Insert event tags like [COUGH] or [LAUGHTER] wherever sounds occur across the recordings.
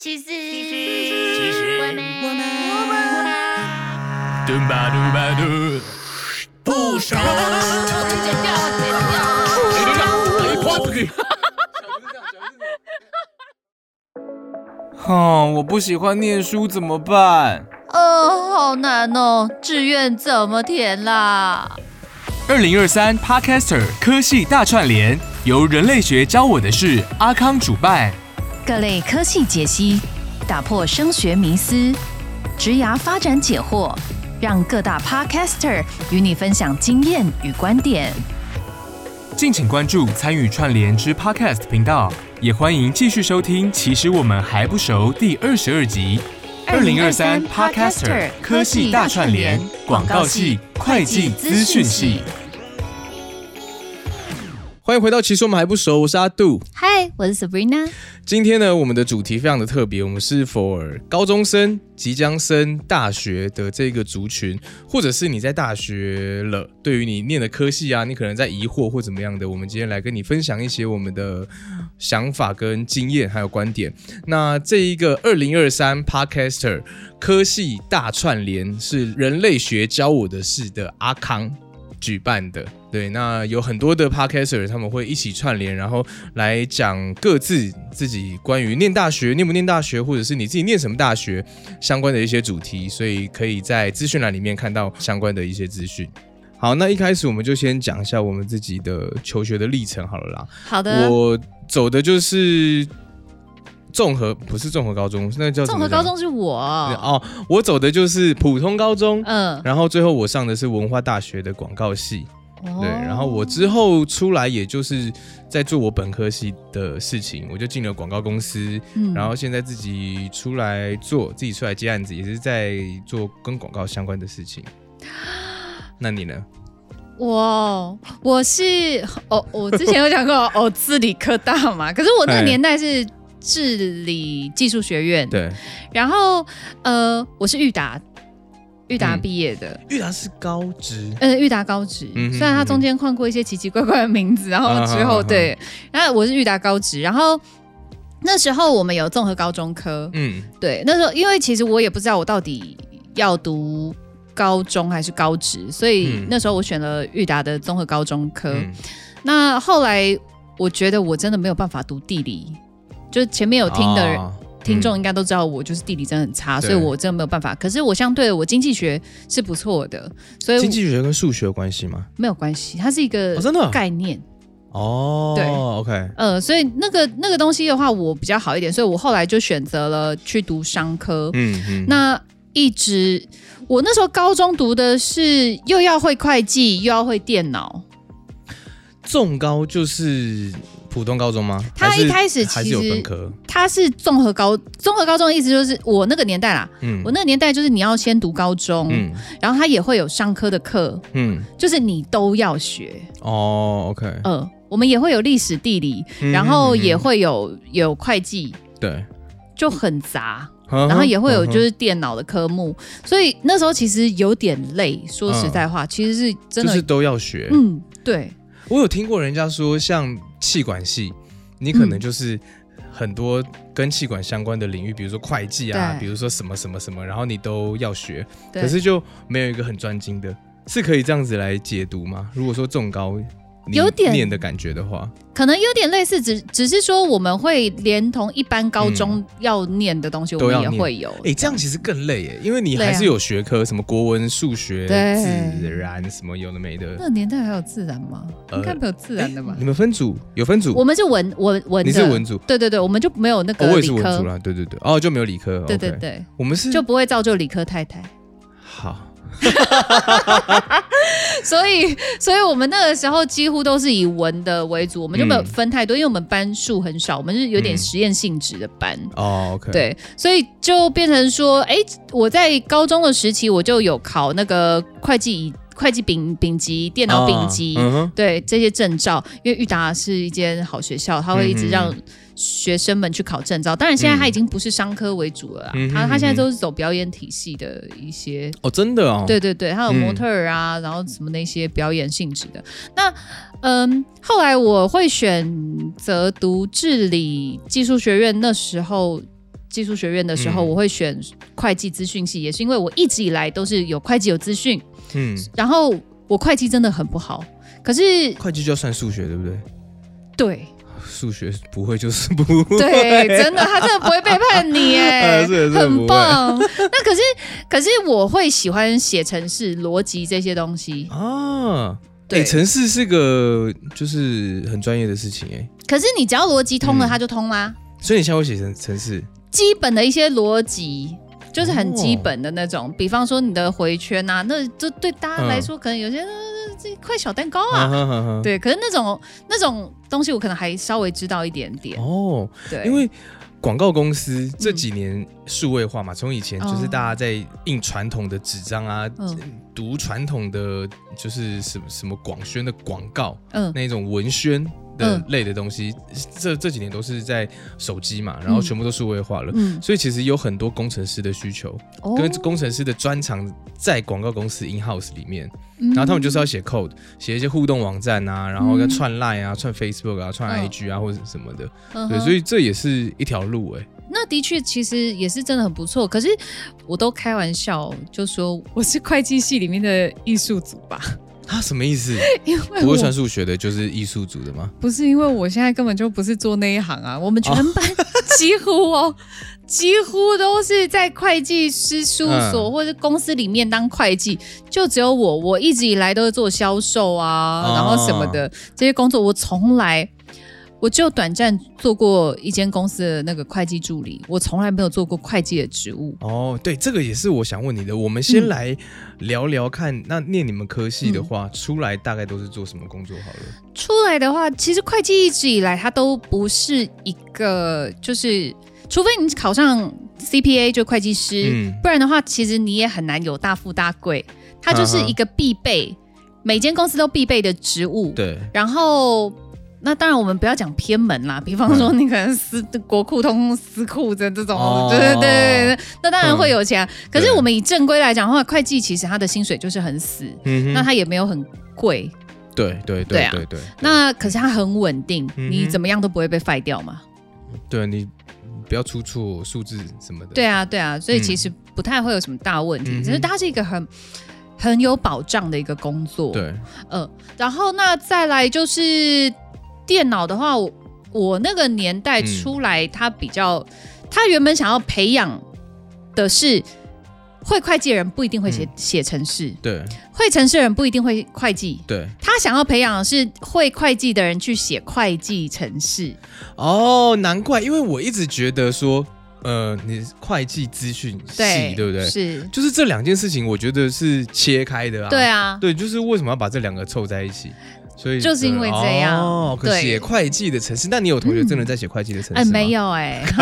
其实，其实我们我们。我们嘟吧嘟吧嘟，不少。哼，我不喜欢念书怎么办？哦，好难哦，志愿怎么填啦？二零二三 Podcaster 科系大串联，由人类学教我的事阿康主办。各类科系解析，打破升学迷思，职涯发展解惑，让各大 podcaster 与你分享经验与观点。敬请关注参与串联之 Podcast 频道，也欢迎继续收听。其实我们还不熟第二十二集。二零二三 Podcaster 科系大串联，广告系、会计、资讯系。欢迎回到，其实我们还不熟，我是阿杜。嗨，我是 Sabrina。今天呢，我们的主题非常的特别，我们是 for 高中生即将升大学的这个族群，或者是你在大学了，对于你念的科系啊，你可能在疑惑或怎么样的，我们今天来跟你分享一些我们的想法跟经验还有观点。那这一个二零二三 Podcaster 科系大串联是人类学教我的事的阿康。举办的，对，那有很多的 podcaster 他们会一起串联，然后来讲各自自己关于念大学、念不念大学，或者是你自己念什么大学相关的一些主题，所以可以在资讯栏里面看到相关的一些资讯。好，那一开始我们就先讲一下我们自己的求学的历程好了啦。好的，我走的就是综合，不是综合高中，那叫什么综合高中是我。哦，我走的就是普通高中，嗯，然后最后我上的是文化大学的广告系。哦对，然后我之后出来，也就是在做我本科系的事情，我就进了广告公司，嗯然后现在自己出来做，自己出来接案子，也是在做跟广告相关的事情。[GASPS] 那你呢？我我是哦，我之前有讲过哦，自理科大嘛，可是我那个哎年代是治理技术学院，对，然后呃，我是裕达，裕达嗯。毕业的。玉达是高职，呃，裕达高职，嗯虽然它中间换过一些奇奇怪怪的名字，然后之后、对，然后我是裕达高职，然后那时候我们有综合高中科，嗯。对，那时候因为其实我也不知道我到底要读高中还是高职，所以嗯。那时候我选了裕达的综合高中科。嗯，那后来我觉得我真的没有办法读地理，就是前面有听的人。哦听众应该都知道，我就是地理真的很差，对所以我真的没有办法。可是我相对的，我经济学是不错的，所以经济学跟数学有关系吗？没有关系，它是一个哦真的概念。哦，对，OK，呃，所以那个那个东西的话，我比较好一点，所以我后来就选择了去读商科。嗯嗯，那一直我那时候高中读的是又要会会计，又要会电脑。重高就是普通高中吗？他一开始其实分科，他是综合高综合高中的意思就是我那个年代啦，嗯我那个年代就是你要先读高中，嗯然后他也会有商科的课，嗯，就是你都要学。哦，OK，呃，我们也会有历史、地理，嗯然后也嗯会有有会计，对，就很杂。然然后也会有就是电脑的科目，所以那时候其实有点累。说实在话，其实是真的，就是都要学。嗯，对，我有听过人家说，像气管系，你可能嗯。就是很多跟气管相关的领域，比如说会计啊，比如说什么什么什么，然后你都要学，可是就没有一个很专精的，是可以这样子来解读吗？如果说重高你有点念的感觉的话，可能有点类似，只只是说我们会连同一般高中要念的东西，我们也会有。哎，这样其实更累耶，因为你还是有学科，什么国文、数学、对自然什么有的没的。那个年代还有自然吗？呃应该没有自然的吧你？们分组有分组？我们是文文文，你是文组对对对，我们就没有那哦，我也是文组啦，对对对，哦，就没有理科，对对对，我们是就不会造就理科太太。好，[LAUGHS] 所以，所以我们那个时候几乎都是以文的为主，我们就没有嗯。分太多，因为我们班数很少，我们是有点嗯实验性质的班。哦，OK，，对，所以就变成说，哎，我在高中的时期我就有考那个会计会计丙丙级、电脑丙级，对这些证照，因为裕达是一间好学校，他会一直嗯让学生们去考证照。当然，现在他已经不是商科为主了啦，嗯他他现在都是走表演体系的一些哦，真的哦，对对对，他有嗯模特儿啊，然后什么那些表演性质的。那嗯，后来我会选择读治理技术学院，那时候技术学院的时候，嗯我会选会计资讯系，也是因为我一直以来都是有会计有资讯，嗯，然后我会计真的很不好，可是会计就要算数学，对不对？对数学不会就是不会。对，真的他真的不会背叛你哎 [LAUGHS] 很棒。那可是可是我会喜欢写程式、逻辑这些东西，啊。对对，城市是个就是很专业的事情哎，可是你只要逻辑通了，嗯它就通啦。所以你现在会写成城市基本的一些逻辑。就是很基本的那种，比方说你的回圈啊，那这对大家来说，可能有些、呃这一块小蛋糕啊，啊哈哈哈对，可是那种那种东西，我可能还稍微知道一点点。哦，对，因为广告公司这几年数位化嘛，从以前就是哦大家在印传统的纸张啊，嗯。读传统的就是什么什么广宣的广告嗯。那种文宣的嗯。类的东西，这这几年都是在手机嘛，然后嗯。全部都数位化了。嗯，所以其实有很多工程师的需求，哦。跟工程师的专长在广告公司 in house 里面，嗯。然后他们就是要写 code，写一些互动网站啊，然后跟嗯。串 line 啊、串 Facebook 啊、串嗯。IG 啊或者什么的，嗯对，所以这也是一条路哎、那的确其实也是真的很不错。可是我都开玩笑，就说我是会计系里面的艺术组吧，啊，什么意思？[LAUGHS] 因为不会算数学的就是艺术组的吗？不是因为我现在根本就不是做那一行啊，我们全班 [LAUGHS] 几乎哦。几乎都是在会计师事务所嗯或者公司里面当会计，就只有我，我一直以来都是做销售啊，哦然后什么的这些工作，我从来我只有短暂做过一间公司的那个会计助理，我从来没有做过会计的职务。哦，对，这个也是我想问你的。我们先嗯来聊聊看，那念你们科系的话，出来大概都是做什么工作？好了，出来的话，其实会计一直以来它都不是一个，就是除非你考上 CPA 就会计师，嗯不然的话，其实你也很难有大富大贵。它就是一个必备，每间公司都必备的职务。对，然后。那当然，我们不要讲偏门啦，比方说你可能私国库通私库的这种，哦。对对对对对，那当然会有钱啊。可是我们以正规来讲的话，会计其实它的薪水就是很死，嗯哼。那它也没有很贵，对对对啊。对对对，那可是它很稳定，嗯你怎么样都不会被废掉嘛。对你不要出错数字什么的。对啊，对啊，所以嗯。其实不太会有什么大问题，嗯只是它是一个很很有保障的一个工作。，对，呃，然后那再来就是电脑的话，我我那个年代嗯出来，他比较，他原本想要培养的是。会会计的人不一定会写嗯写程式，对会程式的人不一定会会计。对，他想要培养的是会会计的人去写会计程式。哦，难怪，因为我一直觉得说，呃，你会计资讯系对，对不对？是，就是这两件事情，我觉得是切开的啊。对啊，对，就是为什么要把这两个凑在一起？所以就是因为这样哦，可对写会计的城市，那你有同学真的在写会计的城市哎、吗？没。有哎、[LAUGHS]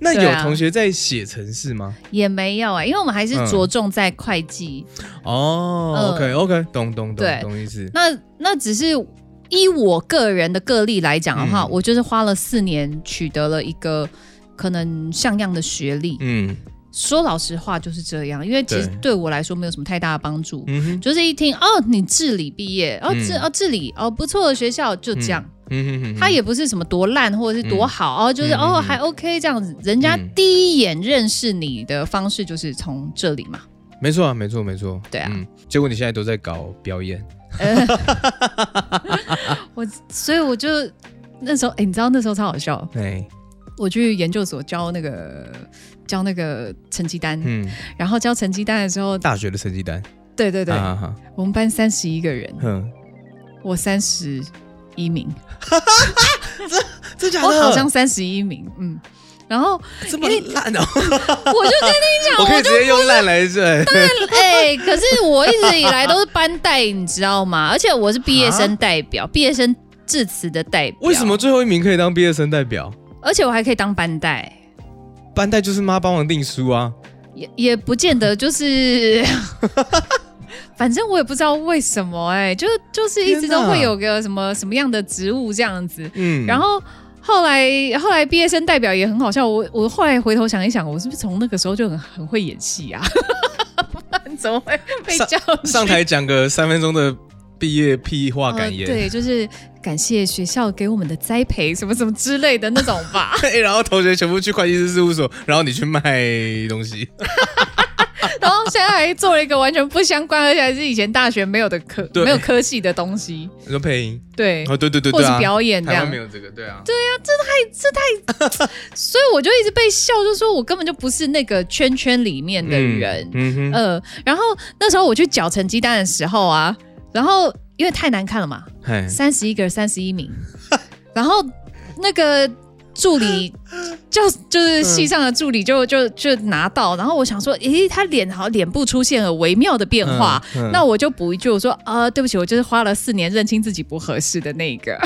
那有同学在写城市吗？也没有哎、因为我们还是嗯着重在会计。哦嗯，OK OK，懂懂懂对懂意思。那那只是依我个人的个例来讲的话，嗯我就是花了四年取得了一个可能像样的学历。嗯说老实话就是这样，因为其实对。对我来说没有什么太大的帮助。嗯，就是一听哦，你治理毕业，哦治嗯哦治理哦不错的学校就这样，嗯。哼哼哼，他也不是什么多烂或者是多好、哦，就是、哦还 OK 这样子，人家嗯。第一眼认识你的方式就是从这里嘛。没错啊，没错没错。对啊。嗯，结果你现在都在搞表演，[LAUGHS] 我所以我就那时候，哎、你知道那时候超好笑，对，我去研究所教那个交那个成绩单，嗯，然后交成绩单的时候，大学的成绩单，对对对，我们班三十一个人，嗯，我三十一名，[LAUGHS] 这这假我好像三十一名，嗯，然后这么烂哦，[LAUGHS] 我就跟你讲，[LAUGHS] 我可以直接用烂来对，哎、可是我一直以来都是班代，你知道吗？而且我是毕业生代表，毕业生致辞的代表。为什么？最后一名可以当毕业生代表？而且我还可以当班代，班代就是妈帮忙订书啊，也也不见得就是。[LAUGHS] 反正我也不知道为什么、哎，就就是一直都会有个什么什么样的职务这样子，嗯，然后后来后来毕业生代表也很好笑，我我后来回头想一想，我是不是从那个时候就很很会演戏啊？[LAUGHS] 怎么会被叫去？上台讲个三分钟的毕业屁话呃感言，对，就是感谢学校给我们的栽培，什么什么之类的那种吧。[LAUGHS] 然后同学全部去会计师事务所，然后你去卖东西。[LAUGHS] 然后现在还做了一个完全不相关，而且还是以前大学没有的科对没有科系的东西。你说配音？对，哦，对对对或是对啊，表演这样没。有这个，对啊。对啊，这太这太 [LAUGHS] 所以我就一直被笑，就说我根本就不是那个圈圈里面的人。嗯哼，呃，然后那时候我去搅成鸡蛋的时候啊，然后因为太难看了嘛，三十一个三十一名，[LAUGHS] 然后那个助理 [LAUGHS] 就就是戏上的助理就就就拿到，然后我想说，诶，他脸好像脸部出现了微妙的变化，嗯嗯。那我就补一句，我说呃，对不起，我就是花了四年认清自己不合适的那一个，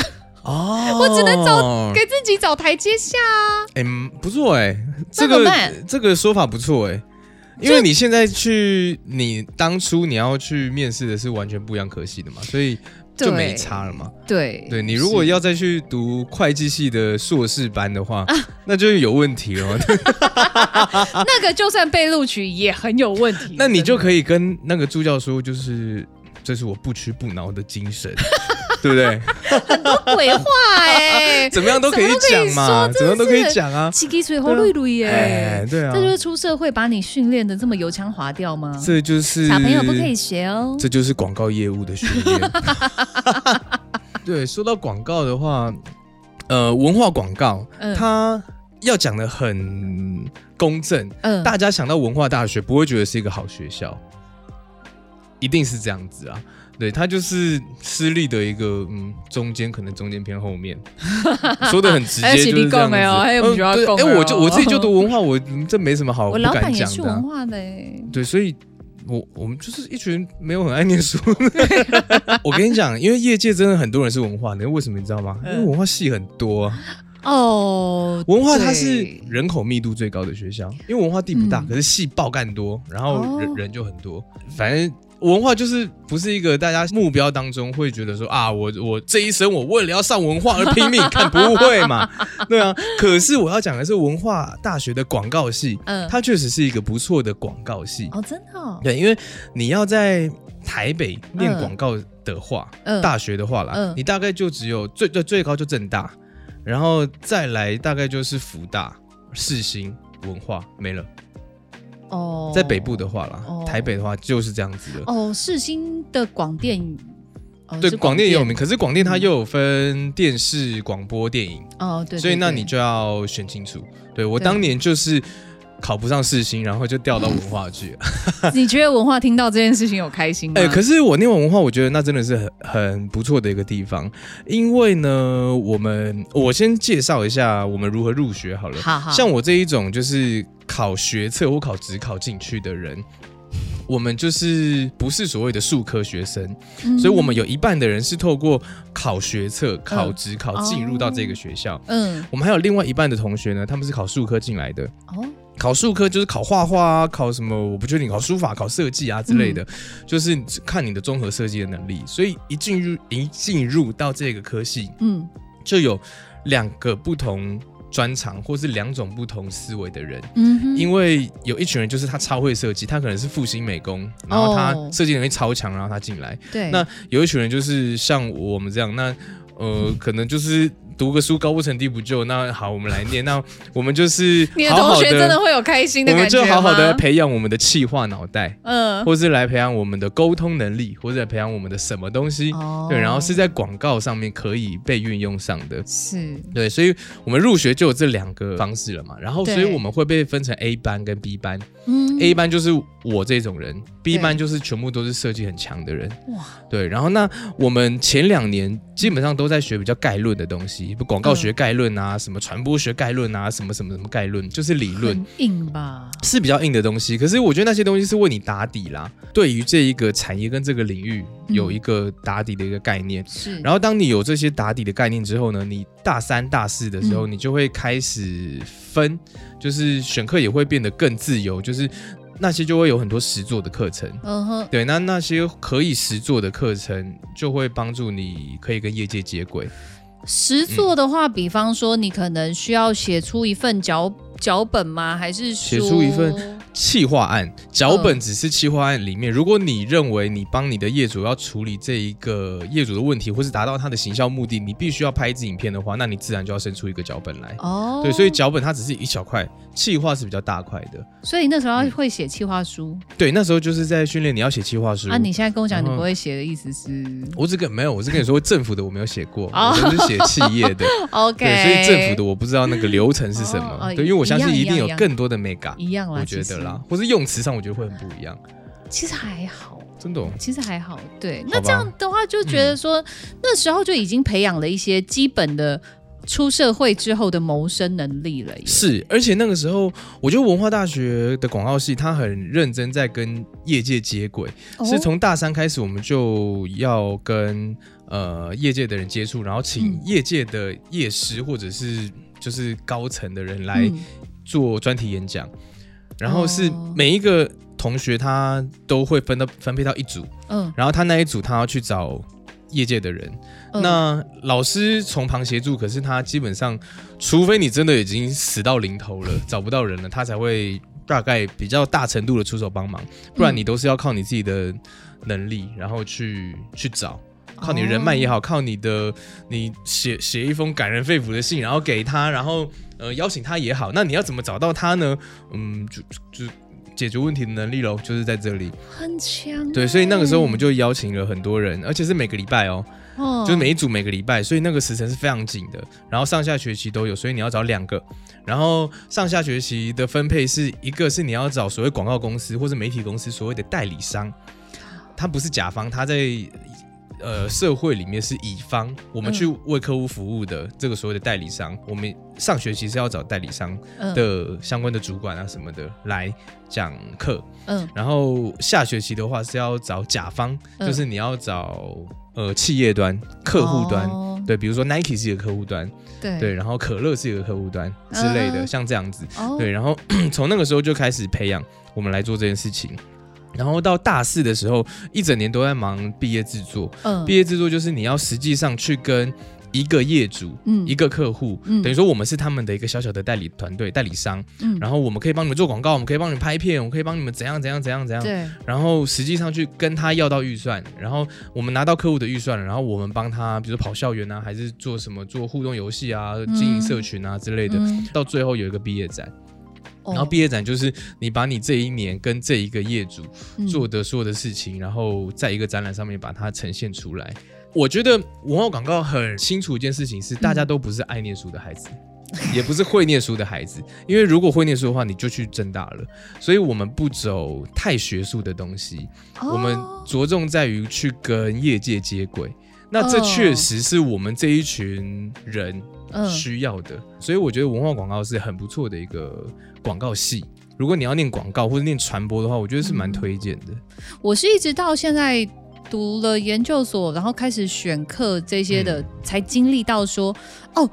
哦，[LAUGHS] 我只能找给自己找台阶下啊。哎、嗯不错哎、这个这个说法不错哎、因为你现在去，你当初你要去面试的是完全不一样科系的嘛，所以就对没差了嘛。对，对你如果要再去读会计系的硕士班的话，[LAUGHS] 那就有问题了。[LAUGHS] 那个就算被录取也很有问题，[LAUGHS] 那你就可以以跟那个助教说，就是这是我不屈不挠的精神，对不对？很多鬼话哎、怎么样都可以讲嘛，怎么样都可以讲啊。七滴水喉绿绿耶。哎，对啊这，就是出社会把你训练的这么油腔滑调吗？这就是小朋友不可以学哦。这就是广告业务的训练。[LAUGHS] 对，说到广告的话，呃，文化广告，嗯它要讲的很公正，嗯大家想到文化大学不会觉得是一个好学校，一定是这样子啊。对，他就是私立的一个，嗯，中间可能中间偏后面，[LAUGHS] 说的很直接，就是这样子。哎，我就哦我自己就读文化，我嗯这没什么好 [LAUGHS] 我不敢老板也文化的哎。对，所以我我们就是一群没有很爱念书。[LAUGHS] 我跟你讲，因为业界真的很多人是文化的，为什么你知道吗？因为文化系很多啊，哦，文化它是人口密度最高的学校，因为文化地不大，嗯可是系爆干多，然后人、哦人就很多，反正。文化就是不是一个大家目标当中会觉得说啊，我我这一生我为了要上文化而拼命，[LAUGHS] 看不会嘛？对啊。可是我要讲的是文化大学的广告系，嗯它确实是一个不错的广告系。哦，真的哦，对，因为你要在台北念嗯广告的话，嗯大学的话啦，嗯你大概就只有最最最高就正大，然后再来大概就是福大、世新、文化没了。哦，在北部的话啦，哦台北的话就是这样子的。哦，世新的广电，哦对，是广电也有名，可是广电它嗯又有分电视、广播、电影，哦，对，所以那你就要选清楚。对我对当年就是考不上世新，然后就调到文化去了。[LAUGHS] 你觉得文化听到这件事情有开心吗？哎、可是我念完文化，我觉得那真的是很很不错的一个地方，因为呢，我们我先介绍一下我们如何入学好了。好好，像我这一种就是考学测或考职考进去的人，我们就是不是所谓的数科学生，嗯所以我们有一半的人是透过考学测、考职考进入到这个学校。嗯我们还有另外一半的同学呢，他们是考数科进来的。哦考数科就是考画画啊，考什么我不确定，考书法、考设计啊之类嗯的，就是看你的综合设计的能力。所以一进入一进入到这个科系，嗯就有两个不同专长或是两种不同思维的人。嗯，因为有一群人就是他超会设计，他可能是复兴美工，然后他哦设计能力超强，然后他进来。对那有一群人就是像我们这样，那呃，可能就是读个书高不成低不就。那好，我们来念。那我们就是你的同学真的会有开心的感觉我们就好好的培养我们的气化脑袋，嗯或是来培养我们的沟通能力，或者培养我们的什么东西。哦对，然后是在广告上面可以被运用上的。是对，所以我们入学就有这两个方式了嘛。然后，所以我们会被分成 A 班跟 B 班。嗯 A 班就是我这种人，B 班就是全部都是设计很强的人。哇对，然后那我们前两年基本上都在学比较概论的东西，不广告学概论啊，什么传播学概论啊，什么什么什么概论，就是理论硬吧？是比较硬的东西。可是我觉得那些东西是为你打底啦，对于这一个产业跟这个领域有一个打底的一个概念。是，然后当你有这些打底的概念之后呢，你大三、大四的时候，嗯你就会开始分，就是选课也会变得更自由，就是那些就会有很多实做的课程。嗯哼，对，那那些可以实做的课程就会帮助你可以跟业界接轨。实作的话，比方说你可能需要写出一份脚脚本吗？还是说写出一份企划案，脚本只是企划案里面，如果你认为你帮你的业主要处理这一个业主的问题，或是达到他的行销目的，你必须要拍一支影片的话，那你自然就要生出一个脚本来。哦，对，所以脚本它只是一小块，企划是比较大块的。所以那时候会写企划书对，那时候就是在训练你要写企划书。啊。你现在跟我讲你不会写的意思是我只跟没有，我是跟你说政府的我没有写过，哦我都是写企业的。[LAUGHS] OK，对，所以政府的我不知道那个流程是什么。哦哦对，因为我相信一定有更多的 mega，一样啦，我觉得啦，或是用词上我觉得会很不一样。其实还好。真的、哦，其实还好，对。那这样的话，就觉得说、那时候就已经培养了一些基本的出社会之后的谋生能力了。是，而且那个时候，我觉得文化大学的广告系他很认真在跟业界接轨，哦是从大三开始，我们就要跟呃业界的人接触，然后请嗯业界的业师或者是就是高层的人来嗯做专题演讲，然后是哦。每一个同学他都会分到分配到一组，嗯，然后他那一组他要去找业界的人，嗯。那老师从旁协助，可是他基本上，除非你真的已经死到临头了，[LAUGHS] 找不到人了，他才会大概比较大程度的出手帮忙，不然嗯你都是要靠你自己的能力，然后去去找。靠你人脉也哦好，靠你的你写写一封感人肺腑的信，然后给他，然后呃邀请他也好，那你要怎么找到他呢？嗯，就就就解决问题的能力喽，就是在这里。很强。对，所以那个时候我们就邀请了很多人，而且是每个礼拜哦，哦就是每一组每个礼拜，所以那个时程是非常紧的。然后上下学期都有，所以你要找两个。然后上下学期的分配是一个是你要找所谓广告公司或者媒体公司所谓的代理商，他不是甲方，他在呃社会里面是乙方，我们去为客户服务的这个所谓的代理商。我们上学期是要找代理商嗯。的相关的主管啊什么的来讲课，嗯。然后下学期的话是要找甲方，嗯。就是你要找呃企业端、客户端，哦。对，比如说 Nike 是一个客户端，对。对，然后可乐是一个客户端之类的，嗯像这样子，哦。对，然后 [CLEARS THROAT] 从那个时候就开始培养我们来做这件事情。然后到大四的时候，一整年都在忙毕业制作。嗯毕业制作就是你要实际上去跟一个业主、嗯一个客户，嗯等于说我们是他们的一个小小的代理团队、代理商。嗯然后我们可以帮你们做广告，我们可以帮你们拍片，我们可以帮你们怎样怎样怎样怎样。对然后实际上去跟他要到预算，然后我们拿到客户的预算了，然后我们帮他，比如说跑校园啊，还是做什么做互动游戏啊、经营社群啊之类的，嗯到最后有一个毕业展。哦然后毕业展就是你把你这一年跟这一个业主嗯做的所有的事情，然后在一个展览上面把它呈现出来。我觉得文化广告很清楚一件事情是，大家都不是爱念书的孩子。也不是会念书的孩子，因为如果会念书的话，你就去正大了。所以我们不走太学术的东西，我们哦着重在于去跟业界接轨。那这哦确实是我们这一群人嗯需要的，所以我觉得文化广告是很不错的一个广告系。如果你要念广告或者念传播的话，我觉得是蛮推荐的。我是一直到现在读了研究所，然后开始选课这些的，才经历到说，哦，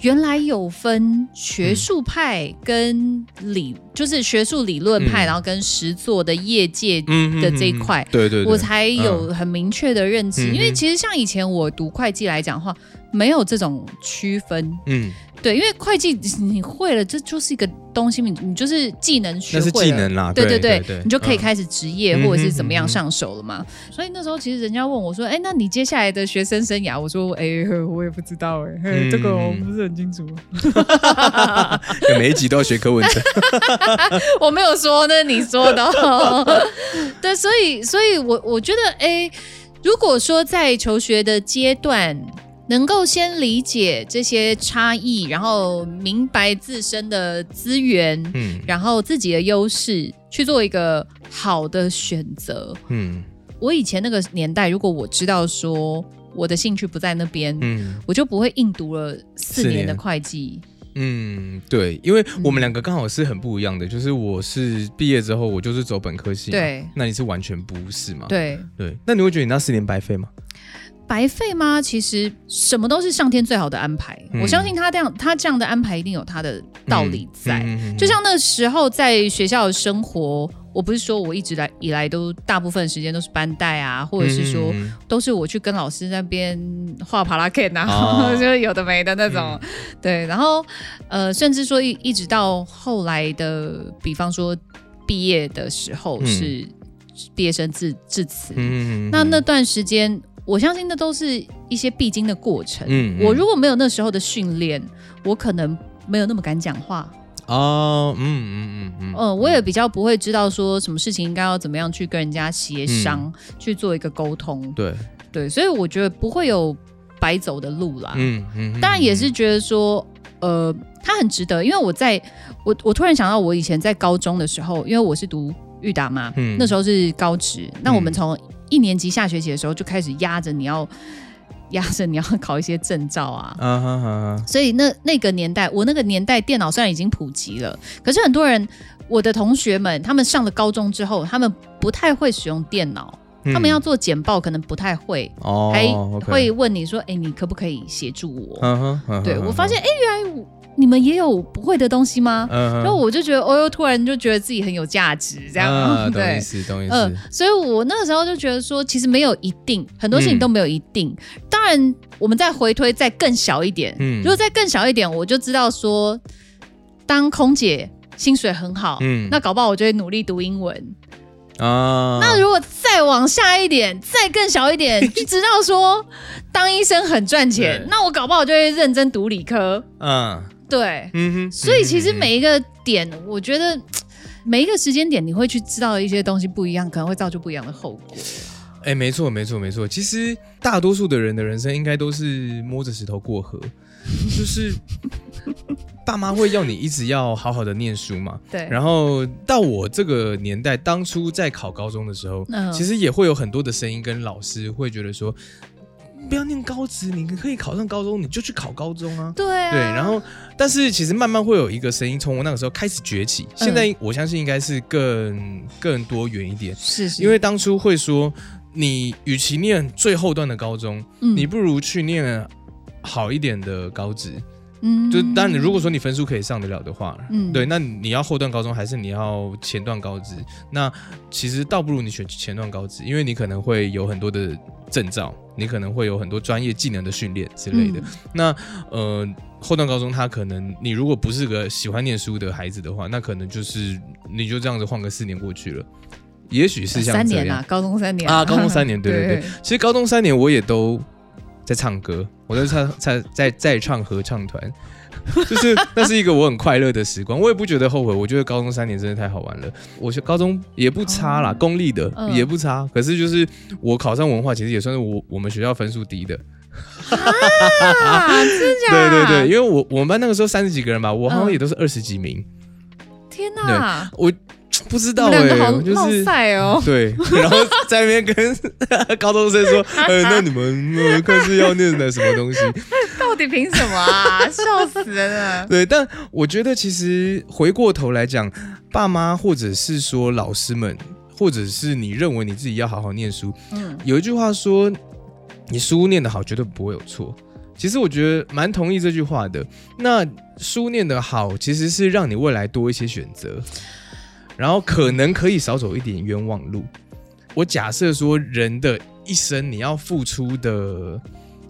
原来有分学术派跟理，就是学术理论派，嗯然后跟实作的业界嗯的这一块。对对对，我才有很明确的认知，嗯因为其实像以前我读会计来讲的话，没有这种区分。嗯，对，因为会计你会了，这就是一个东西，你你就是技能学那会技能啦，对对对对，你就可以嗯开始职业、嗯或者是怎么样上手了嘛。所以那时候其实人家问我说：“哎，那你接下来的学生生涯？”我说：“哎，[LAUGHS] 我也不知道哎、这个我不是很清楚。嗯 [LAUGHS] 每一集都要学科文哲。[LAUGHS] 我没有说，那是你说的、哦。对，所以所以我我觉得，哎，如果说在求学的阶段。能够先理解这些差异，然后明白自身的资源，嗯然后自己的优势，去做一个好的选择。嗯我以前那个年代，如果我知道说我的兴趣不在那边，嗯我就不会硬读了四四年的会计。嗯，对，因为我嗯们两个刚好是很不一样的，就是我是毕业之后我就是走本科系，，对那你是完全不是嘛？对，对，那你会觉得你那四年白费吗？白费吗？其实什么都是上天最好的安排。嗯我相信他这样，他这样的安排一定有他的道理在。就像那时候在学校的生活，我不是说我一直来以来都大部分时间都是班带啊，或者是说都是我去跟老师那边画帕拉 K 啊，哦 [LAUGHS] 就是有的没的那种。对，然后呃，甚至说一一直到后来的，比方说毕业的时候嗯是毕业生致致辞。嗯那那段时间，我相信那都是一些必经的过程。嗯嗯我如果没有那时候的训练，我可能没有那么敢讲话。哦，嗯嗯嗯嗯，嗯，我也比较不会知道说什么事情应该要怎么样去跟人家协商，去做一个沟通。对，对，所以我觉得不会有白走的路啦。嗯嗯，当然也是觉得说，呃，他很值得，因为我在我我突然想到，我以前在高中的时候，因为我是读裕达嘛，嗯那时候是高职，那我们从一年级下学期的时候就开始压着你要 [LAUGHS] 压着你要考一些证照啊。所以那那个年代，我那个年代电脑虽然已经普及了，可是很多人，我的同学们，他们上了高中之后，他们不太会使用电脑，他们要做简报可能不太会，还会问你说：“哎、你可不可以协助我？”对我发现，，哎、原来我你们也有不会的东西吗？嗯然后我就觉得，哦哟，突然就觉得自己很有价值，这样，啊 [LAUGHS] 懂意对。思，懂意嗯思，，所以我那个时候就觉得说，其实没有一定，很多事情都没有一定。当然，我们再回推，再更小一点，嗯如果再更小一点，我就知道说，当空姐薪水很好，嗯那搞不好我就会努力读英文。啊，那如果再往下一点，再更小一点，就知道说当医生很赚钱，那我搞不好就会认真读理科。嗯对，嗯哼，所以其实每一个点，我觉得每一个时间点，你会去知道一些东西不一样，可能会造就不一样的后果。哎，没错，没错，没错。其实大多数的人的人生应该都是摸着石头过河，[LAUGHS] 就是爸妈会要你一直要好好的念书嘛。[LAUGHS] 对，然后到我这个年代，当初在考高中的时候，嗯其实也会有很多的声音跟老师会觉得说，不要念高职，你可以考上高中，你就去考高中啊。对啊，对，然后但是其实慢慢会有一个声音从我那个时候开始崛起，嗯现在我相信应该是更更多元一点，是是因为当初会说，你与其念最后段的高中，嗯你不如去念好一点的高职。嗯就当然，如果说你分数可以上得了的话，嗯对，那你要后段高中还是你要前段高职？那其实倒不如你选前段高职，因为你可能会有很多的证照，你可能会有很多专业技能的训练之类的。嗯那呃，后段高中他可能你如果不是个喜欢念书的孩子的话，那可能就是你就这样子换个四年过去了，也许是像三年啊，高中三年啊，高中三年，对对 [LAUGHS] 对。其实高中三年我也都在唱歌，我在唱在在在唱合唱团，就是那是一个我很快乐的时光，我也不觉得后悔。我觉得高中三年真的太好玩了。我是高中也不差啦，哦公立的、嗯也不差，可是就是我考上文化，其实也算是我我们学校分数低的。啊，真 [LAUGHS] 对假？对对对，因为我我们班那个时候三十几个人吧，我好像嗯也都是二十几名，天哪，我不知道哎、就是。[LAUGHS] 对，然后在那边跟 [LAUGHS] 高中生说，呃，那你们呃课是要念的什么东西？[LAUGHS] 到底凭什么啊？笑死人了。对，但我觉得其实回过头来讲，爸妈或者是说老师们，或者是你认为你自己要好好念书，嗯有一句话说，你书念得好，绝对不会有错。其实我觉得蛮同意这句话的。那书念得好，其实是让你未来多一些选择，然后可能可以少走一点冤枉路。我假设说，人的一生你要付出的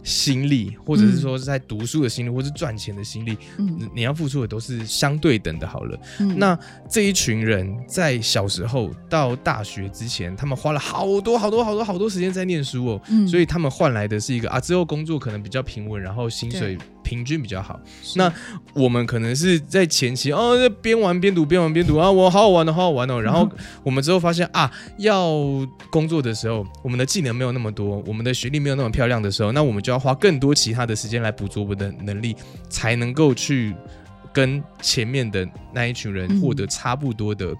心力，或者是说是在读书的心力，或是赚钱的心力，嗯。你你要付出的都是相对等的。好了，嗯。那这一群人在小时候到大学之前，他们花了好多好多好多好多时间在念书哦，嗯。所以他们换来的是一个啊，之后工作可能比较平稳，然后薪水平均比较好。那我们可能是在前期哦，这边玩边读，边玩边读啊，我好好玩哦，好好玩哦。[LAUGHS] 然后我们之后发现啊，要工作的时候，我们的技能没有那么多，我们的学历没有那么漂亮的时候，那我们就要花更多其他的时间来补足我们的能力，才能够去跟前面的那一群人嗯获得差不多的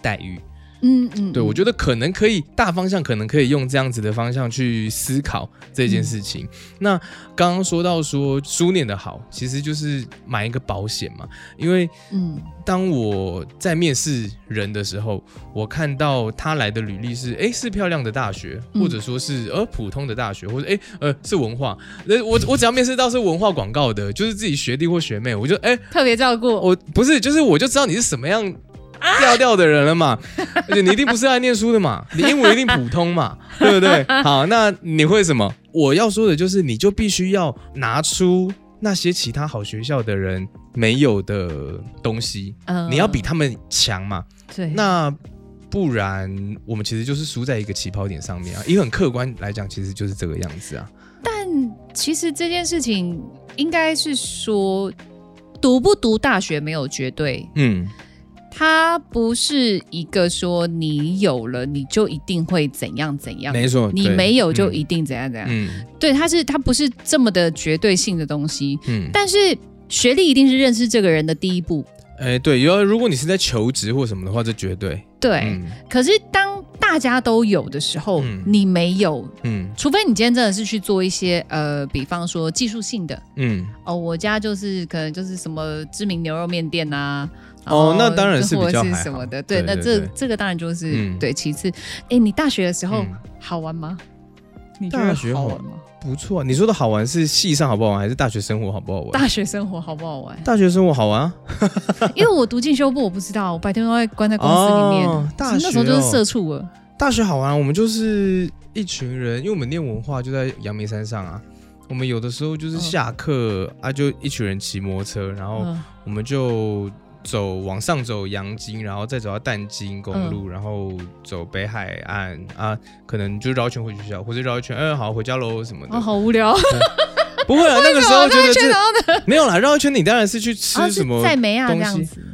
待遇。嗯嗯嗯，对，我觉得可能可以大方向，可能可以用这样子的方向去思考这件事情。那刚刚说到说书念的好，其实就是买一个保险嘛。因为嗯当我在面试人的时候，我看到他来的履历是，哎是漂亮的大学，嗯或者说是呃普通的大学，或者哎呃是文化。那我我只要面试到是文化广告的，就是自己学弟或学妹，我就哎特别照顾。我不是，就是我就知道你是什么样 [LAUGHS] 调调的人了嘛，而且你一定不是爱念书的嘛，[LAUGHS] 你英文一定普通嘛，对不对？好，那你会什么？我要说的就是，你就必须要拿出那些其他好学校的人没有的东西，嗯你要比他们强嘛。对，那不然我们其实就是输在一个起跑点上面啊。因为很客观来讲，其实就是这个样子啊。但其实这件事情应该是说，读不读大学没有绝对，嗯，它不是一个说你有了你就一定会怎样怎样，没错，你没有就嗯一定怎样怎样。嗯。对，它是它不是这么的绝对性的东西，嗯，但是学历一定是认识这个人的第一步。哎，对，有如果你是在求职或什么的话，这绝对，对，嗯。可是当大家都有的时候，嗯。你没有，嗯。除非你今天真的是去做一些呃，比方说技术性的。嗯，哦，我家就是可能就是什么知名牛肉面店呐、然哦那当然是比较什么的，对，那这这个当然就是、嗯对。其次，哎，你大学的时候、嗯好玩吗？你觉得大学好好玩吗？不错、啊。你说的好玩是戏上好不好玩，还是大学生活好不好玩？大学生活好不好玩？大学生活好玩啊，[LAUGHS] 因为我读进修部，我不知道，我白天都在关在公司里面，哦大那时候就是社畜了。大学好玩啊，我们就是一群人，因为我们念文化就在阳明山上啊。我们有的时候就是下课、啊，就一群人骑摩托车，然后嗯我们就走往上走阳金，然后再走到淡金公嗯路，然后走北海岸啊，可能就绕一圈回学校，或者绕一圈，哎、好回家喽什么的。哦，好无聊。[LAUGHS] 不会啊，那个时候觉得？[LAUGHS] 没有啦，绕一圈你当然是去吃什么在梅亚这东西。样子。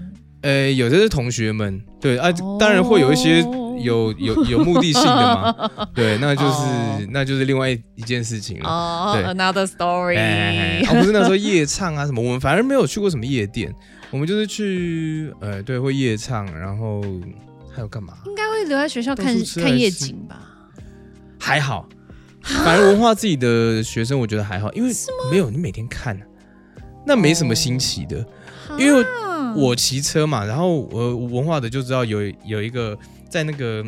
呃，有的是同学们，对啊，哦当然会有一些有有有目的性的嘛，[LAUGHS] 对，那就是、哦那就是另外一一件事情了。哦对，another story。哎哎哎哦，不是那时候夜唱啊什么，我们反而没有去过什么夜店，我们就是去呃对会夜唱，然后还有干嘛？应该会留在学校看看夜景吧？还好，反而文化自己的学生我觉得还好，因为没有你每天看、啊，那没什么新奇的。因为啊我骑车嘛，然后我文化的就知道有有一个在那个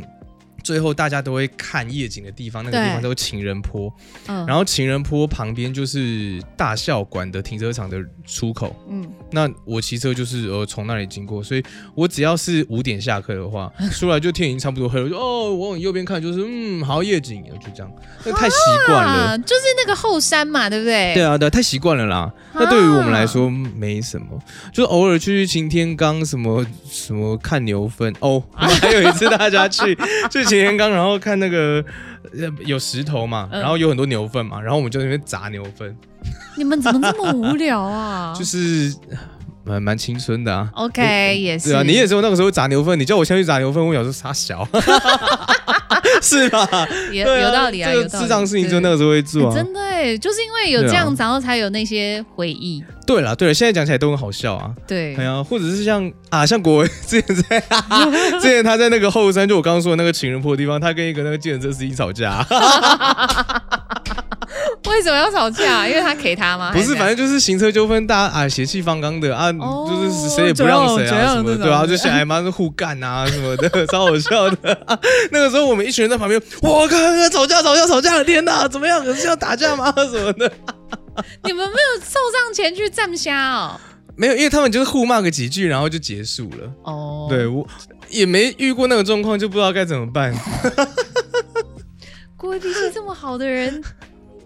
最后大家都会看夜景的地方，那个地方对叫做情人坡，嗯然后情人坡旁边就是大校馆的停车场的出口。嗯，那我骑车就是呃从那里经过，所以我只要是五点下课的话，[LAUGHS] 出来就天已经差不多黑了，就哦我往右边看就是嗯好夜景，就这样，那太习惯了。啊，就是那个后山嘛，对不对？对啊，对啊，太习惯了啦。那对于我们来说没什么，就偶尔去擎天岗什么什么看牛粪哦。还有一次大家去 [LAUGHS] 去擎天刚，然后看那个呃有石头嘛，嗯然后有很多牛粪嘛，然后我们就在那边砸牛粪，你们怎么这么无聊啊？[LAUGHS] 就是蛮蛮青春的啊。OK，也是。对啊，你也是那个时候砸牛粪，你叫我先去砸牛粪，我想说傻小，[LAUGHS] 是吧？也有道理啊，这个有道理智障事情就那个时候会做真的哎，就是因为有这样，然后才有那些回忆。对了对了，现在讲起来都很好笑啊。对哎，呀，或者是像啊，像国文 [LAUGHS] 之前在，[LAUGHS] 之前他在那个后山，就我刚刚说的那个情人坡的地方，他跟一个那个健身车司机吵架，[LAUGHS] 为什么要吵架？因为他给他吗？不是，反正正就是行车纠纷，大家啊血气方刚的啊，哦就是谁也不让谁啊什么的，对啊，就小孩妈是互干啊 [LAUGHS] 什么的，超好笑的。啊 [LAUGHS] 那个时候我们一群人在旁边，我，看看看吵架吵架吵架，天哪，怎么样？可是要打架吗？[LAUGHS] 什么的，你们没有凑上前去站虾哦。没有，因为他们就是互骂个几句，然后就结束了。哦，对我也没遇过那个状况，就不知道该怎么办。郭威脾气这么好的人，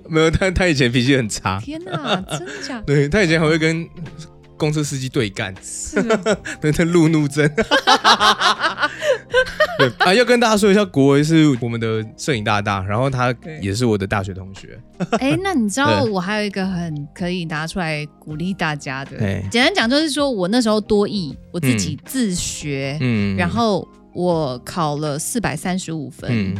[LAUGHS] 没有，他他以前脾气很差，天哪，[LAUGHS] 真的假？的？对他以前还会跟公车司机对干，是。啊 [LAUGHS] 对他路怒症。对啊，要跟大家说一下，国维是我们的摄影大大，然后他也是我的大学同学。哎，那你知道我还有一个很可以拿出来鼓励大家的，哎，简单讲就是说我那时候多艺，我自己自学，嗯。然后我考了四百三十五分，嗯。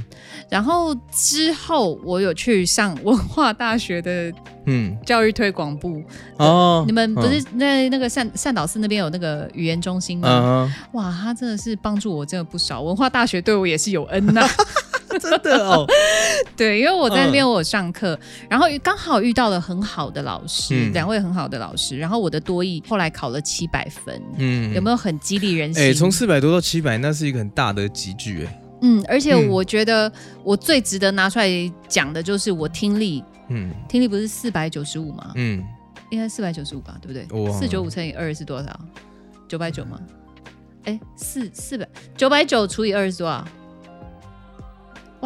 然后之后我有去上文化大学的嗯。教育推广部，哦，你们不是在那个善善导寺那边有那个语言中心吗？嗯，哇，他真的是帮助我真的不少，文化大学对我也是有恩呐、[LAUGHS] [LAUGHS] 真的哦，[LAUGHS] 对，因为我在那边嗯。我有上课，然后刚好遇到了很好的老师，嗯。两位很好的老师，然后我的多艺后来考了七百分，嗯。有没有很激励人心？哎，从四百多到七百，那是一个很大的集聚，哎，嗯，而且嗯。我觉得我最值得拿出来讲的就是我听力，嗯。听力不是四百九十五吗？嗯，应该四百九十五吧，对不对？四九五乘以二是多少？九百九吗？哎，四四百九百九除以二是多少？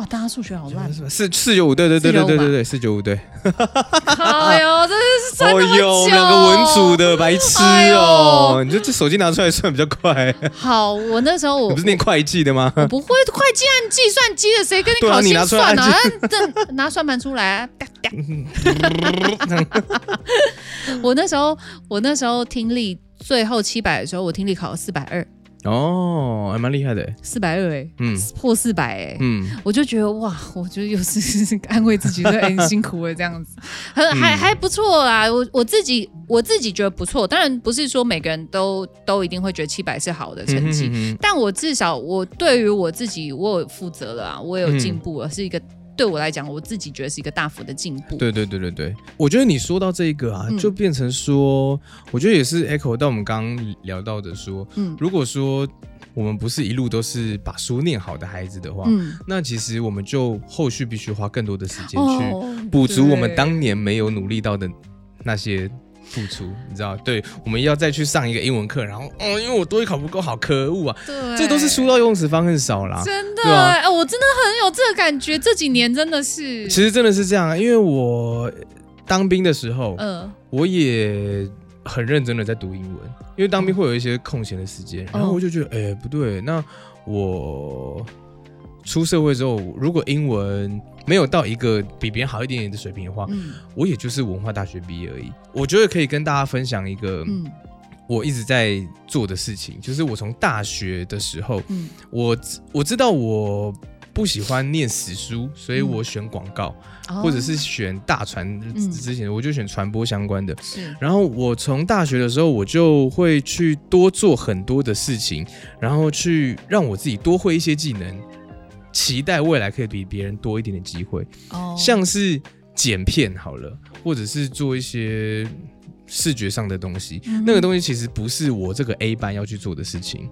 哇，大家数学好烂！四四九五，对对对对对对对，四九五对。[LAUGHS] 哎呦，这是 [LAUGHS] 算那么久。哦哟，两个文组的白痴哎哦，你就这手机拿出来算比较快。[LAUGHS] 好，我那时候我你不是念会计的吗？我不会会计按计算机的，谁跟你考心你拿出来拿算盘出来我那时候我那时候听力最后七百的时候，我听力考了四百二，哦，还蛮厉害的。四百二哎，嗯。破四百哎，嗯，我就觉得哇，我觉得又是 [LAUGHS] 安慰自己说，[LAUGHS] 哎、你辛苦了这样子，还嗯。还还不错啦。我我自己我自己觉得不错，当然不是说每个人都都一定会觉得七百是好的成绩，但我至少我对于我自己我有负责了啊，我有进步了，是一个对我来讲，我自己觉得是一个大幅的进步。对对对对对，我觉得你说到这一个啊，嗯。就变成说，我觉得也是 echo 到我们刚刚聊到的说，嗯。如果说我们不是一路都是把书念好的孩子的话，嗯，那其实我们就后续必须花更多的时间去哦补足我们当年没有努力到的那些付出，你知道？对，我们要再去上一个英文课，然后哦，因为我多一考不够好，可恶啊！对，这都是书到用时方恨少啦。真的、哎、我真的很有这个感觉，这几年真的是，其实真的是这样啊，因为我当兵的时候，嗯我也很认真的在读英文，因为当兵会有一些空闲的时间，然后我就觉得，哎、不对，那我出社会之后，如果英文没有到一个比别人好一点点的水平的话，嗯。我也就是文化大学毕业而已。我觉得可以跟大家分享一个嗯。我一直在做的事情，就是我从大学的时候，嗯。我我知道我不喜欢念死书，所以嗯。我选广告，哦。或者是选大传嗯之前我就选传播相关的。是。然后我从大学的时候，我就会去多做很多的事情，然后去让我自己多会一些技能，期待未来可以比别人多一点点机会。哦像是剪片好了，或者是做一些视觉上的东西，嗯那个东西其实不是我这个 A 班要去做的事情，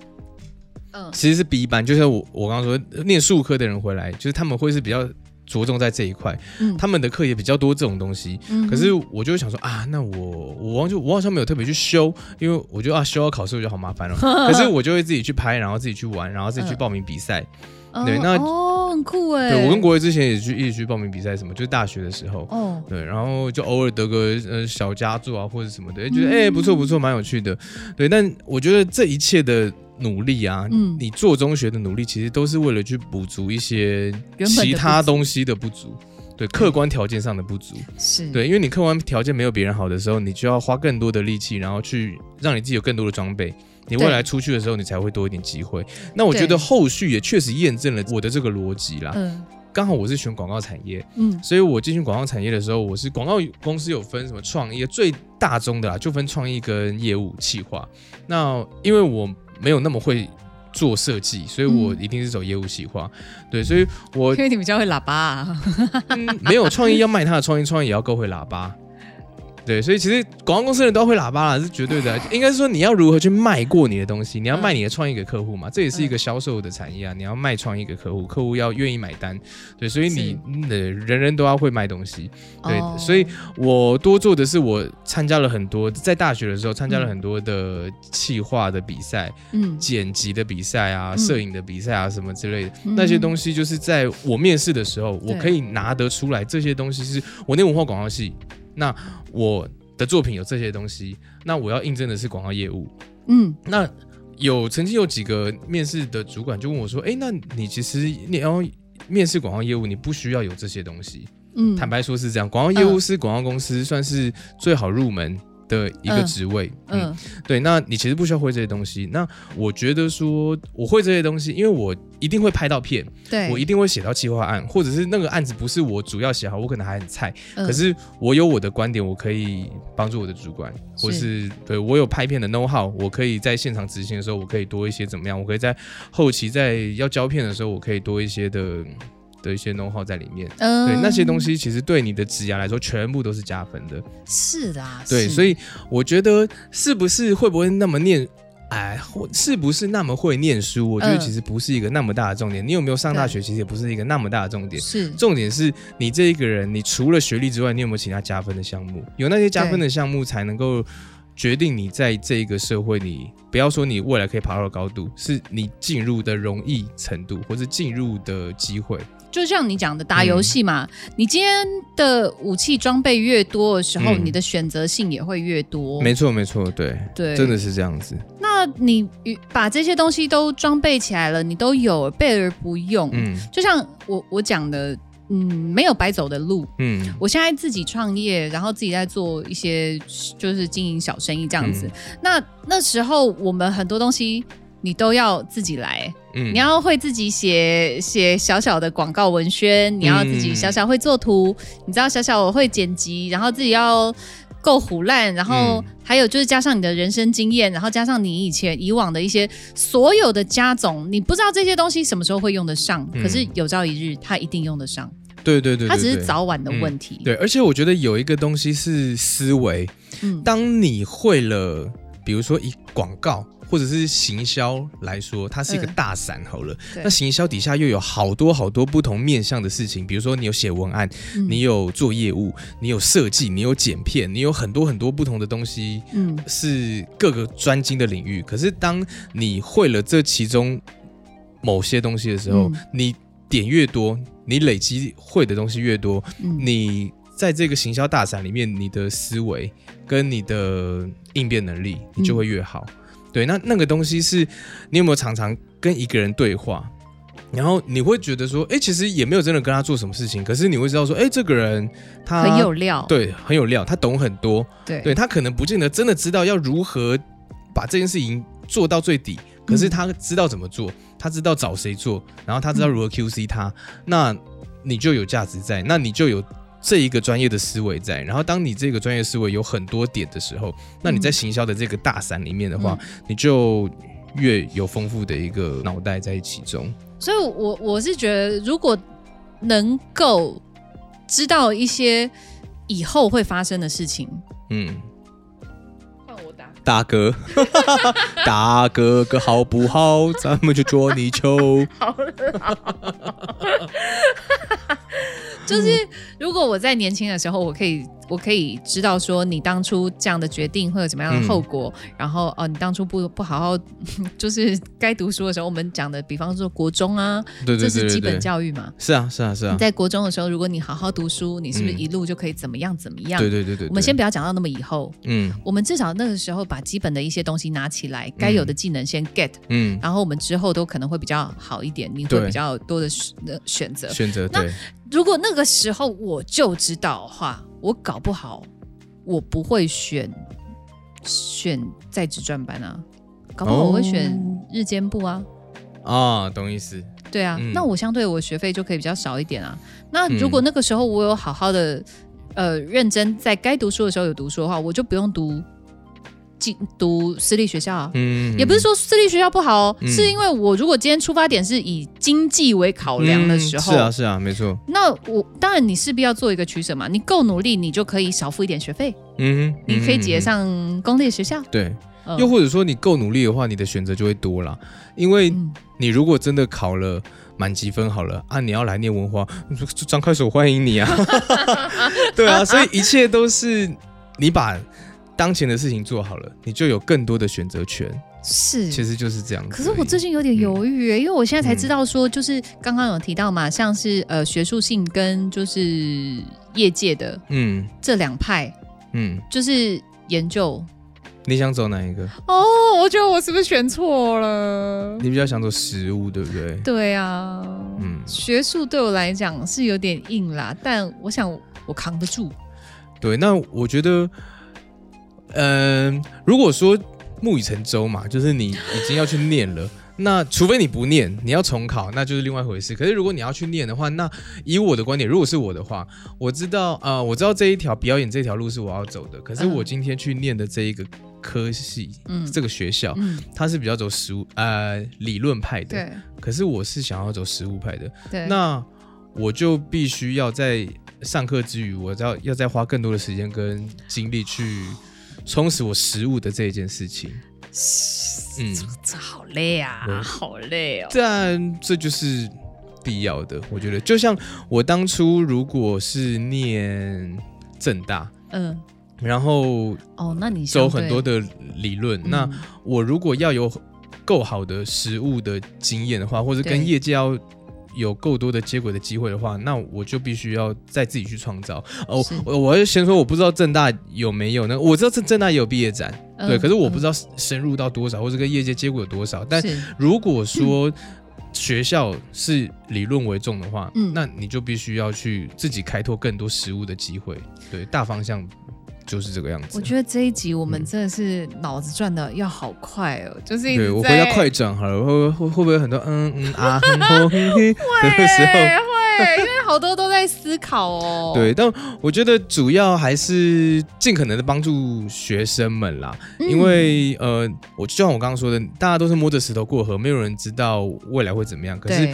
嗯其实是 B 班。就像我我刚刚说，念数科的人回来，就是他们会是比较着重在这一块，嗯他们的课也比较多这种东西。嗯可是我就会想说啊，那我我好像我好像没有特别去修，因为我觉得啊修要考试我就好麻烦了。[LAUGHS] 可是我就会自己去拍，然后自己去玩，然后自己去报名比赛。对哦那哦很酷哎，对我跟国维之前也去一起去报名比赛，什么就是大学的时候。哦对，然后就偶尔得个呃小佳作啊，或者什么的，觉嗯得哎、不错不错，蛮有趣的。对，但我觉得这一切的努力啊，嗯你做中学的努力，其实都是为了去补足一些其他东西的不足，对客观条件上的不足。是对，因为你客观条件没有别人好的时候，你就要花更多的力气，然后去让你自己有更多的装备。你未对来出去的时候，你才会多一点机会。那我觉得后续也确实验证了我的这个逻辑啦。嗯刚好我是选广告产业，嗯所以我进去广告产业的时候，我是广告公司有分什么创意，最大宗的啦，就分创意跟业务企划。那因为我没有那么会做设计，所以我嗯一定是走业务企划。对，所以我因为你比较会喇叭啊，嗯没有创意要卖他的创意，创意也要够会喇叭。对，所以其实广告公司人都要会喇叭啦，是绝对的。应该是说你要如何去卖过你的东西，你要卖你的创意给客户嘛，这也是一个销售的产业啊。你要卖创意给客户，客户要愿意买单。对，所以你呃人人都要会卖东西。对，哦所以我多做的是我参加了很多，在大学的时候参加了嗯很多的企划的比赛、嗯剪辑的比赛啊、嗯摄影的比赛啊什么之类的。嗯那些东西就是在我面试的时候，我可以拿得出来，这些东西是我那文化广告系，那我的作品有这些东西，那我要应征的是广告业务。嗯那有曾经有几个面试的主管就问我说：“哎，那你其实你要面试广告业务，你不需要有这些东西。嗯坦白说是这样，广告业务是广告公司算是最好入门。的一个嗯。职位，嗯，嗯。对，那你其实不需要会这些东西。那我觉得说我会这些东西，因为我一定会拍到片，对，我一定会写到计划案，或者是那个案子不是我主要写好，我可能还很菜，嗯。可是我有我的观点，我可以帮助我的主管，或是对我有拍片的 know how，我可以在现场执行的时候，我可以多一些怎么样？我可以在后期在要胶片的时候，我可以多一些的的一些 know how 在里面。嗯对那些东西，其实对你的职涯来说，全部都是加分的。是的啊，对，所以我觉得是不是会不会那么念？哎，或是不是那么会念书？我觉得嗯其实不是一个那么大的重点。你有没有上大学，其实也不是一个那么大的重点。是重点是你这一个人，你除了学历之外，你有没有其他加分的项目？有那些加分的项目，才能够决定你在这一个社会，你不要说你未来可以爬到的高度，是你进入的容易程度，或是进入的机会。就像你讲的，打游戏嘛，你今天的武器装备越多的时候，嗯你的选择性也会越多。没错没错，对，对，真的是这样子。那你与把这些东西都装备起来了，你都有备而不用。嗯就像我我讲的，嗯，没有白走的路。嗯我现在自己创业，然后自己在做一些就是经营小生意这样子。嗯那那时候我们很多东西你都要自己来，嗯。你要会自己写写小小的广告文宣，你要自己小小会做图，你知道小小我会剪辑，然后自己要够虎烂，然后嗯。还有就是加上你的人生经验，然后加上你以前以往的一些所有的加总，你不知道这些东西什么时候会用得上，嗯。可是有朝一日它一定用得上，对对对，对它只是早晚的问题。对，而且我觉得有一个东西是思维，嗯，当你会了，比如说以广告或者是行销来说，它是一个嗯大伞好了。对那行销底下又有好多好多不同面向的事情，比如说你有写文案，嗯你有做业务，你有设计，你有剪片，你有很多很多不同的东西。嗯是各个专精的领域，可是当你会了这其中某些东西的时候，嗯你点越多，你累积会的东西越多，嗯你在这个行销大伞里面，你的思维跟你的应变能力，你就会越好。对，那那个东西是你有没有常常跟一个人对话，然后你会觉得说，哎，其实也没有真的跟他做什么事情，可是你会知道说，哎，这个人他很有料。对很有料，他懂很多，对对他可能不见得真的知道要如何把这件事情做到最底，可是他知道怎么做，他知道找谁做，然后他知道如何 QC 他，那你就有价值在，那你就有这一个专业的思维在，然后当你这个专业思维有很多点的时候，那你在行销的这个大伞里面的话，你就越有丰富的一个脑袋在其中。所以我我是觉得，如果能够知道一些以后会发生的事情，嗯，换我答。大哥，[LAUGHS] 大哥哥好不好？咱们去捉泥鳅。[LAUGHS] 就是如果我在年轻的时候，我可以我可以知道说你当初这样的决定会有怎么样的后果，然后哦，你当初不不好好 [LAUGHS] 就是该读书的时候，我们讲的，比方说国中啊，对对对对这是基本，教育嘛。是啊是啊是啊。你，在国中的时候，如果你好好读书，你是不是嗯。一路就可以怎么样怎么样？对对对对。我们先不要讲到那么以后，嗯。我们至少那个时候把基本的一些东西拿起来，该有的技能先 get，、嗯，然后我们之后都可能会比较好一点，你会比较多的选择。选择那对，如果那个时候我就知道的话，我搞不好我不会选选在职专班啊，搞不好我会选哦日间部啊。啊，懂意思。对啊，嗯那我相对我学费就可以比较少一点啊。那如果那个时候我有好好的呃认真在该读书的时候有读书的话，我就不用读进读私立学校啊。嗯，也不是说私立学校不好哦，嗯是因为我如果今天出发点是以经济为考量的时候，嗯是啊是啊，没错。那我当然你势必要做一个取舍嘛。你够努力，你就可以少付一点学费，嗯哼，你可以结嗯哼。上公立学校。对，嗯又或者说你够努力的话，你的选择就会多了。因为嗯你如果真的考了满积分好了啊，你要来念文化，[LAUGHS] 张开手欢迎你啊！[LAUGHS] 对啊，所以一切都是你把当前的事情做好了，你就有更多的选择权。是，其实就是这样子。可是我最近有点犹豫嗯，因为我现在才知道说，就是刚刚有提到嘛，像是呃学术性跟就是业界的嗯这两派，嗯，就是研究。你想走哪一个？哦，我觉得我是不是选错了？你比较想走实物，对不对？对啊，嗯学术对我来讲是有点硬啦，但我想我扛得住。对，那我觉得，嗯、如果说木已成舟嘛，就是你已经要去念了，那除非你不念，你要重考，那就是另外一回事。可是如果你要去念的话，那以我的观点，如果是我的话，我知道啊、呃我知道这一条表演这条路是我要走的，可是嗯我今天去念的这一个科系，嗯。这个学校，嗯，它是比较走实物呃理论派的，对。可是我是想要走实物派的，对，那我就必须要在上课之余，我要要再花更多的时间跟精力去充实我食物的这一件事情。嗯，这好累啊，好累哦。但这就是必要的，我觉得。就像我当初如果是念正大，嗯，然后哦，那你相走很多的理论，嗯那我如果要有够好的实物的经验的话，或者跟对业界要有够多的接轨的机会的话，那我就必须要再自己去创造。哦，我我要先说，我不知道正大有没有呢我知道正正大也有毕业展，嗯对，可是我不知道道深入到多少，或者跟业界接轨有多少。但如果说 [LAUGHS] 学校是理论为重的话，嗯那你就必须要去自己开拓更多实物的机会。对，大方向就是这个样子。我觉得这一集我们嗯真的是脑子转的要好快哦，就是对我回家快转好了，会会会不会有很多嗯嗯啊哼哼哼哼的时候？会，因为好多都在思考哦。对，但我觉得主要还是尽可能的帮助学生们啦，嗯因为呃，我就像我刚刚说的，大家都是摸着石头过河，没有人知道未来会怎么样。可是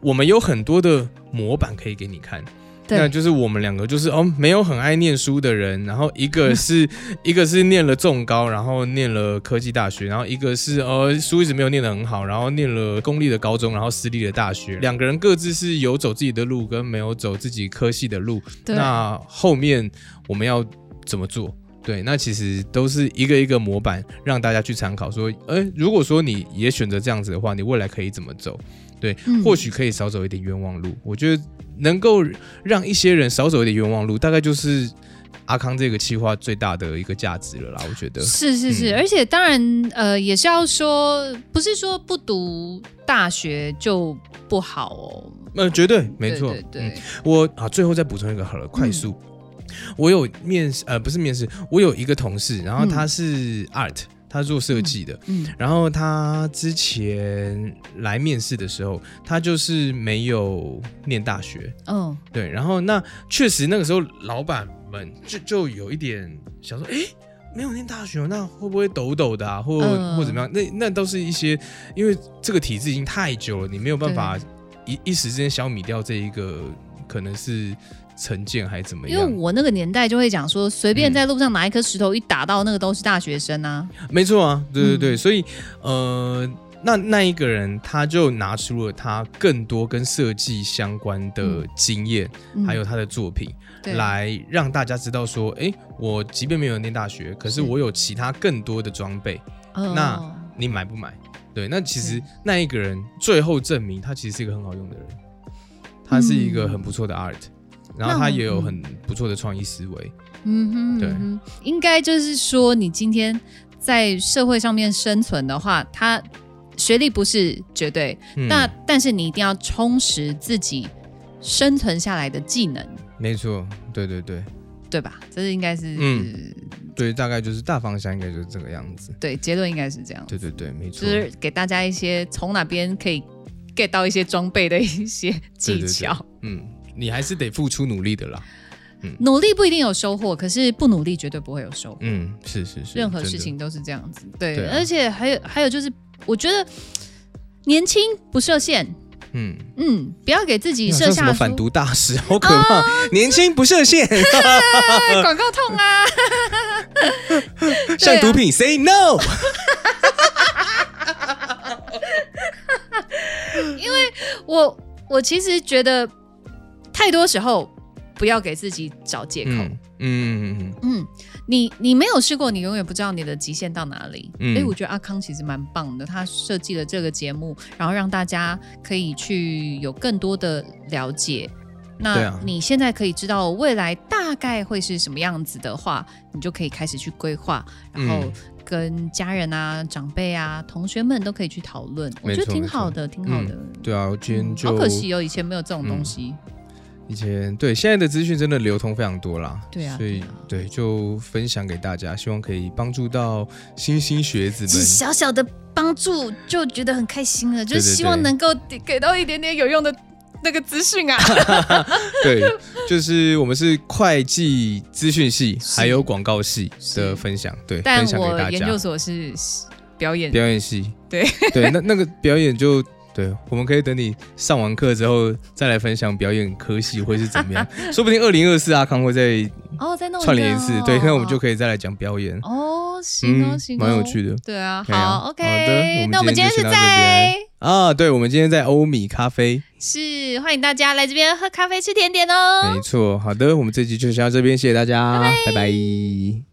我们有很多的模板可以给你看，那对就是我们两个就是哦，没有很爱念书的人，然后一个 [LAUGHS] 是一个是念了重高，然后念了科技大学，然后一个是呃书一直没有念得很好，然后念了公立的高中，然后私立的大学，两个人各自是有走自己的路，跟没有走自己科系的路。那后面我们要怎么做？对，那其实都是一个一个模板，让大家去参考。说，哎，如果说你也选择这样子的话，你未来可以怎么走？对，嗯或许可以少走一点冤枉路。我觉得能够让一些人少走一点冤枉路，大概就是阿康这个企划最大的一个价值了啦。我觉得，是是是，嗯而且当然，呃，也是要说，不是说不读大学就不好哦。呃，绝对没错。对对对嗯我啊，最后再补充一个好了，快速。我有面试，呃，不是面试，我有一个同事，然后他是 art，、他做设计的，嗯然后他之前来面试的时候，他就是没有念大学，嗯对，然后那确实那个时候老板们就就有一点想说，哎，没有念大学，那会不会抖抖的啊，或、嗯。或怎么样？那那都是一些，因为这个体制已经太久了，你没有办法一一时之间消弭掉这一个可能是成见还怎么样因为？我那个年代就会讲说，随便嗯在路上拿一颗石头一打到，那个都是大学生啊。没错啊，对对对，嗯所以呃，那那一个人他就拿出了他更多跟设计相关的嗯经验，嗯还有他的作品。对来让大家知道说，哎，我即便没有念大学，可是是我有其他更多的装备，哦那你买不买？对，那其实那一个人最后证明他其实是一个很好用的人，他是一个很不错的 art，、然后他也有很不错的创意思维。嗯哼，对应该就是说，你今天在社会上面生存的话，他学历不是绝对，嗯那但是你一定要充实自己生存下来的技能，没错，对对对对吧？这是应该是、嗯对，大概就是大方向应该就是这个样子。对结论应该是这样，对对对，没错就。是给大家一些从哪边可以 get 到一些装备的一些对技对对巧。嗯，你还是得付出努力的啦。努力不一定有收获，可是不努力绝对不会有收获。嗯，是是是，任何事情都是这样子，对，对啊。而且还有还有就是，我觉得年轻不设限，嗯，嗯，不要给自己设下什么反毒大师，好可怕！年轻不设限，哎 [LAUGHS] 广告痛啊，[LAUGHS] 像毒品 say no。[LAUGHS] 因为我我其实觉得太多时候不要给自己找借口，嗯嗯嗯嗯嗯，你你没有试过，你永远不知道你的极限到哪里。嗯所以我觉得阿康其实蛮棒的，他设计了这个节目，然后让大家可以去有更多的了解。那啊你现在可以知道未来大概会是什么样子的话，你就可以开始去规划，然后嗯跟家人啊、长辈啊、同学们都可以去讨论。我觉得挺好的，挺好的。对啊，我今天好可惜哦，以前没有这种东西。以前对现在的资讯真的流通非常多啦，对啊所以对就分享给大家，希望可以帮助到新兴学子们。小小的帮助就觉得很开心了，就希望能够给到一点点有用的那个资讯啊。[LAUGHS] 对，就是我们是会计资讯系还有广告系的分享，对，但分享给研究。所是表演，表演系，对对，那那个表演就对，我们可以等你上完课之后再来分享表演科系会是怎么样，[LAUGHS] 说不定二零二四阿康会再哦，再弄串联一次，对，那我们就可以再来讲表演，哦，行哦，嗯行哦，蛮有趣的。对啊，好，OK，好的那我们今天是在边啊，对，我们今天在欧米咖啡，是欢迎大家来这边。喝咖啡吃甜点哦没。错，好的，我们这集就先到这边，谢谢大家，拜拜